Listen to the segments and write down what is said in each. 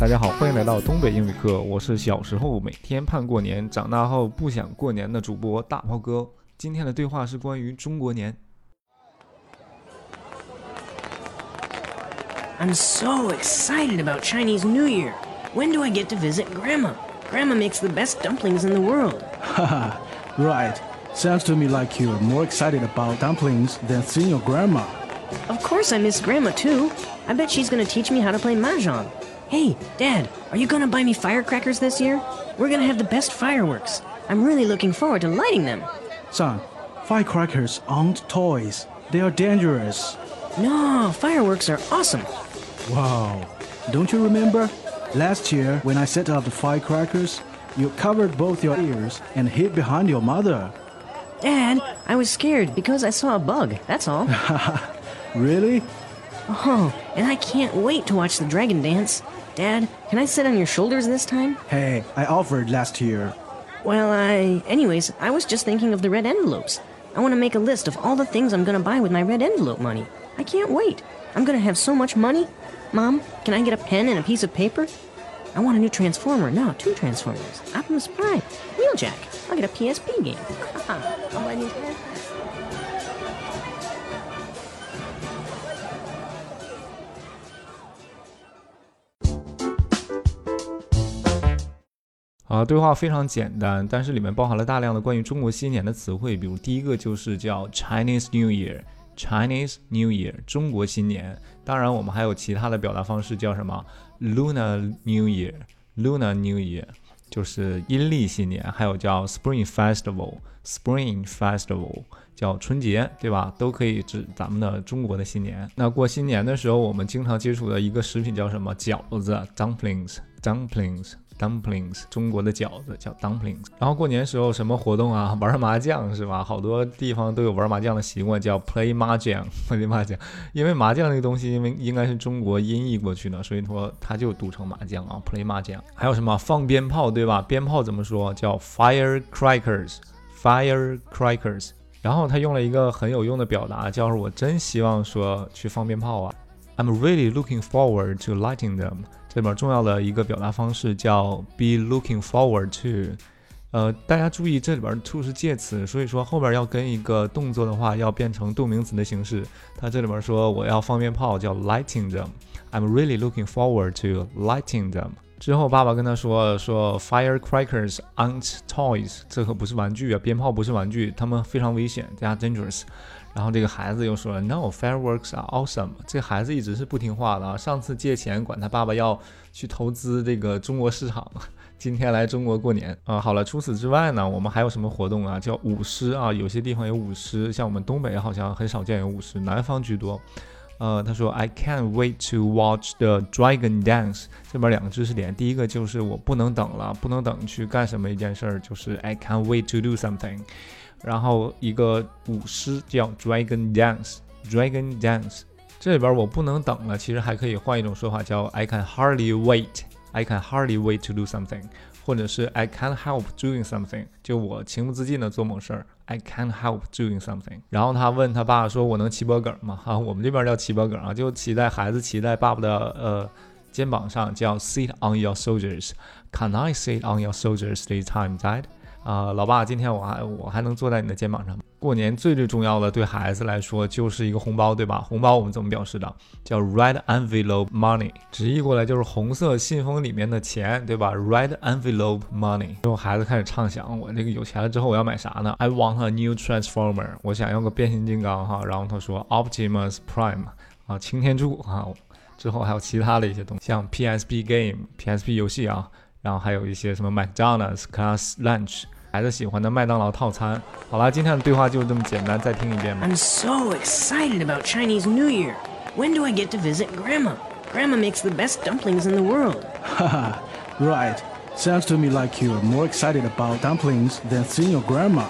大家好，欢迎来到东北英语课。我是小时候每天盼过年，长大后不想过年的主播大炮哥。今天的对话是关于中国年。I'm so excited about Chinese New Year. When do I get to visit Grandma? Grandma makes the best dumplings in the world. Haha, right. Sounds to me like you're more excited about dumplings than seeing your grandma. Of course, I miss Grandma too. I bet she's gonna teach me how to play mahjong. Hey, Dad, are you gonna buy me firecrackers this year? We're gonna have the best fireworks. I'm really looking forward to lighting them. Son, firecrackers aren't toys. They are dangerous. No, fireworks are awesome. Wow. Don't you remember? Last year, when I set up the firecrackers, you covered both your ears and hid behind your mother. Dad, I was scared because I saw a bug, that's all. Really? Oh, and I can't wait to watch the dragon dance. Dad, can I sit on your shoulders this time? Hey, I offered last year. Well, I. Anyways, I was just thinking of the red envelopes. I want to make a list of all the things I'm gonna buy with my red envelope money. I can't wait. I'm gonna have so much money. Mom, can I get a pen and a piece of paper? I want a new Transformer. No, two Transformers. Optimus Prime. Wheeljack. I'll get a PSP game. I'll buy new pen. 啊，对话非常简单，但是里面包含了大量的关于中国新年的词汇，比如第一个就是叫 Chinese New Chinese New Year，中国新年。当然，我们还有其他的表达方式，叫什么 Lunar New Year，Lunar New Year 就是阴历新年，还有叫 Spring Festival，Spring Festival 叫春节，对吧？都可以指咱们的中国的新年。那过新年的时候，我们经常接触的一个食品叫什么？饺子，Dumplings，Dumplings Dumplings，中国的饺子叫 dumplings。然后过年时候什么活动啊？玩麻将是吧？好多地方都有玩麻将的习惯，叫 play 麻将，play 麻将。因为麻将这个东西，因为应该是中国音译过去的，所以说它就读成麻将啊，play 麻将。还有什么放鞭炮，对吧？鞭炮怎么说？叫 firecrackers，firecrackers。然后他用了一个很有用的表达，叫我真希望说去放鞭炮啊。I'm really looking forward to lighting them。这里边重要的一个表达方式叫 be looking forward to。呃，大家注意，这里边 to 是介词，所以说后边要跟一个动作的话，要变成动名词的形式。它这里边说我要放鞭炮，叫 lighting them。I'm really looking forward to lighting them。之后爸爸跟他说说 firecrackers aren't toys，这可不是玩具啊，鞭炮不是玩具，它们非常危险，加 dangerous。然后这个孩子又说了，No fireworks are awesome。这孩子一直是不听话的啊，上次借钱管他爸爸要去投资这个中国市场，今天来中国过年啊。好了，除此之外呢，我们还有什么活动啊？叫舞狮啊，有些地方有舞狮，像我们东北好像很少见有舞狮，南方居多。呃，他说 I can't wait to watch the dragon dance。这边两个知识点，第一个就是我不能等了，不能等去干什么一件事儿，就是 I can't wait to do something。然后一个舞狮叫 dragon dance，dragon dance。这里边我不能等了，其实还可以换一种说法，叫 I can hardly wait，I can hardly wait to do something，或者是 I can't help doing something，就我情不自禁的做某事儿，I can't help doing something。然后他问他爸说：“我能骑脖梗吗？”哈，我们这边叫骑脖梗啊，就骑在孩子骑在爸爸的呃肩膀上，叫 sit on your shoulders。Can I sit on your shoulders this time, Dad？啊、老爸，今天我还我还能坐在你的肩膀上？过年最最重要的对孩子来说就是一个红包，对吧？红包我们怎么表示的？叫 red envelope money，直译过来就是红色信封里面的钱，对吧？red envelope money。最后孩子开始畅想，我这个有钱了之后我要买啥呢？I want a new transformer，我想要个变形金刚哈。然后他说 Optimus Prime，啊，擎天柱哈。之后还有其他的一些东西，像 PSP game、PSP 游戏啊，然后还有一些什么 McDonald's class lunch。孩子喜欢的麦当劳套餐。好了，今天的对话就是这么简单，再听一遍吧。 I'm so excited about Chinese New Year. When do I get to visit Grandma? Grandma makes the best dumplings in the world. Haha, right. Sounds to me like you're more excited about dumplings than seeing your grandma.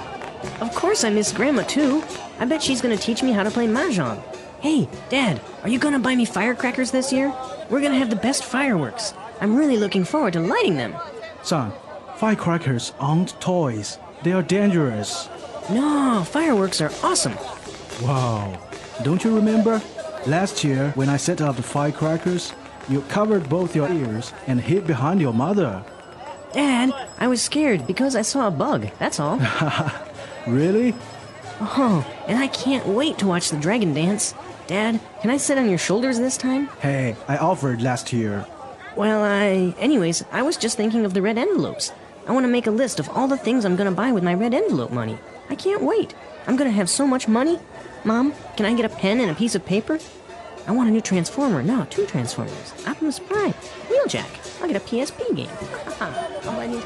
Of course, I miss Grandma too. I bet she's gonna teach me how to play mahjong. Hey, Dad, are you gonna buy me firecrackers this year? We're gonna have the best fireworks. I'm really looking forward to lighting them. Son, firecrackers aren't toys. They are dangerous. No, fireworks are awesome. Wow. don't you remember? Last year, when I set off the firecrackers, you covered both your ears and hid behind your mother. Dad, I was scared because I saw a bug, that's all. Really? oh, and I can't wait to watch the dragon dance. Dad, can I sit on your shoulders this time? Hey, I offered last year. Well, I. Anyways, I was just thinking of the red envelopes. I want to make a list of all the things I'm gonna buy with my red envelope money. I can't wait. I'm gonna have so much money. Mom, can I get a pen and a piece of paper? I want a new Transformer. No, two Transformers. Optimus Prime. Wheeljack. I'll get a PSP game. Buy new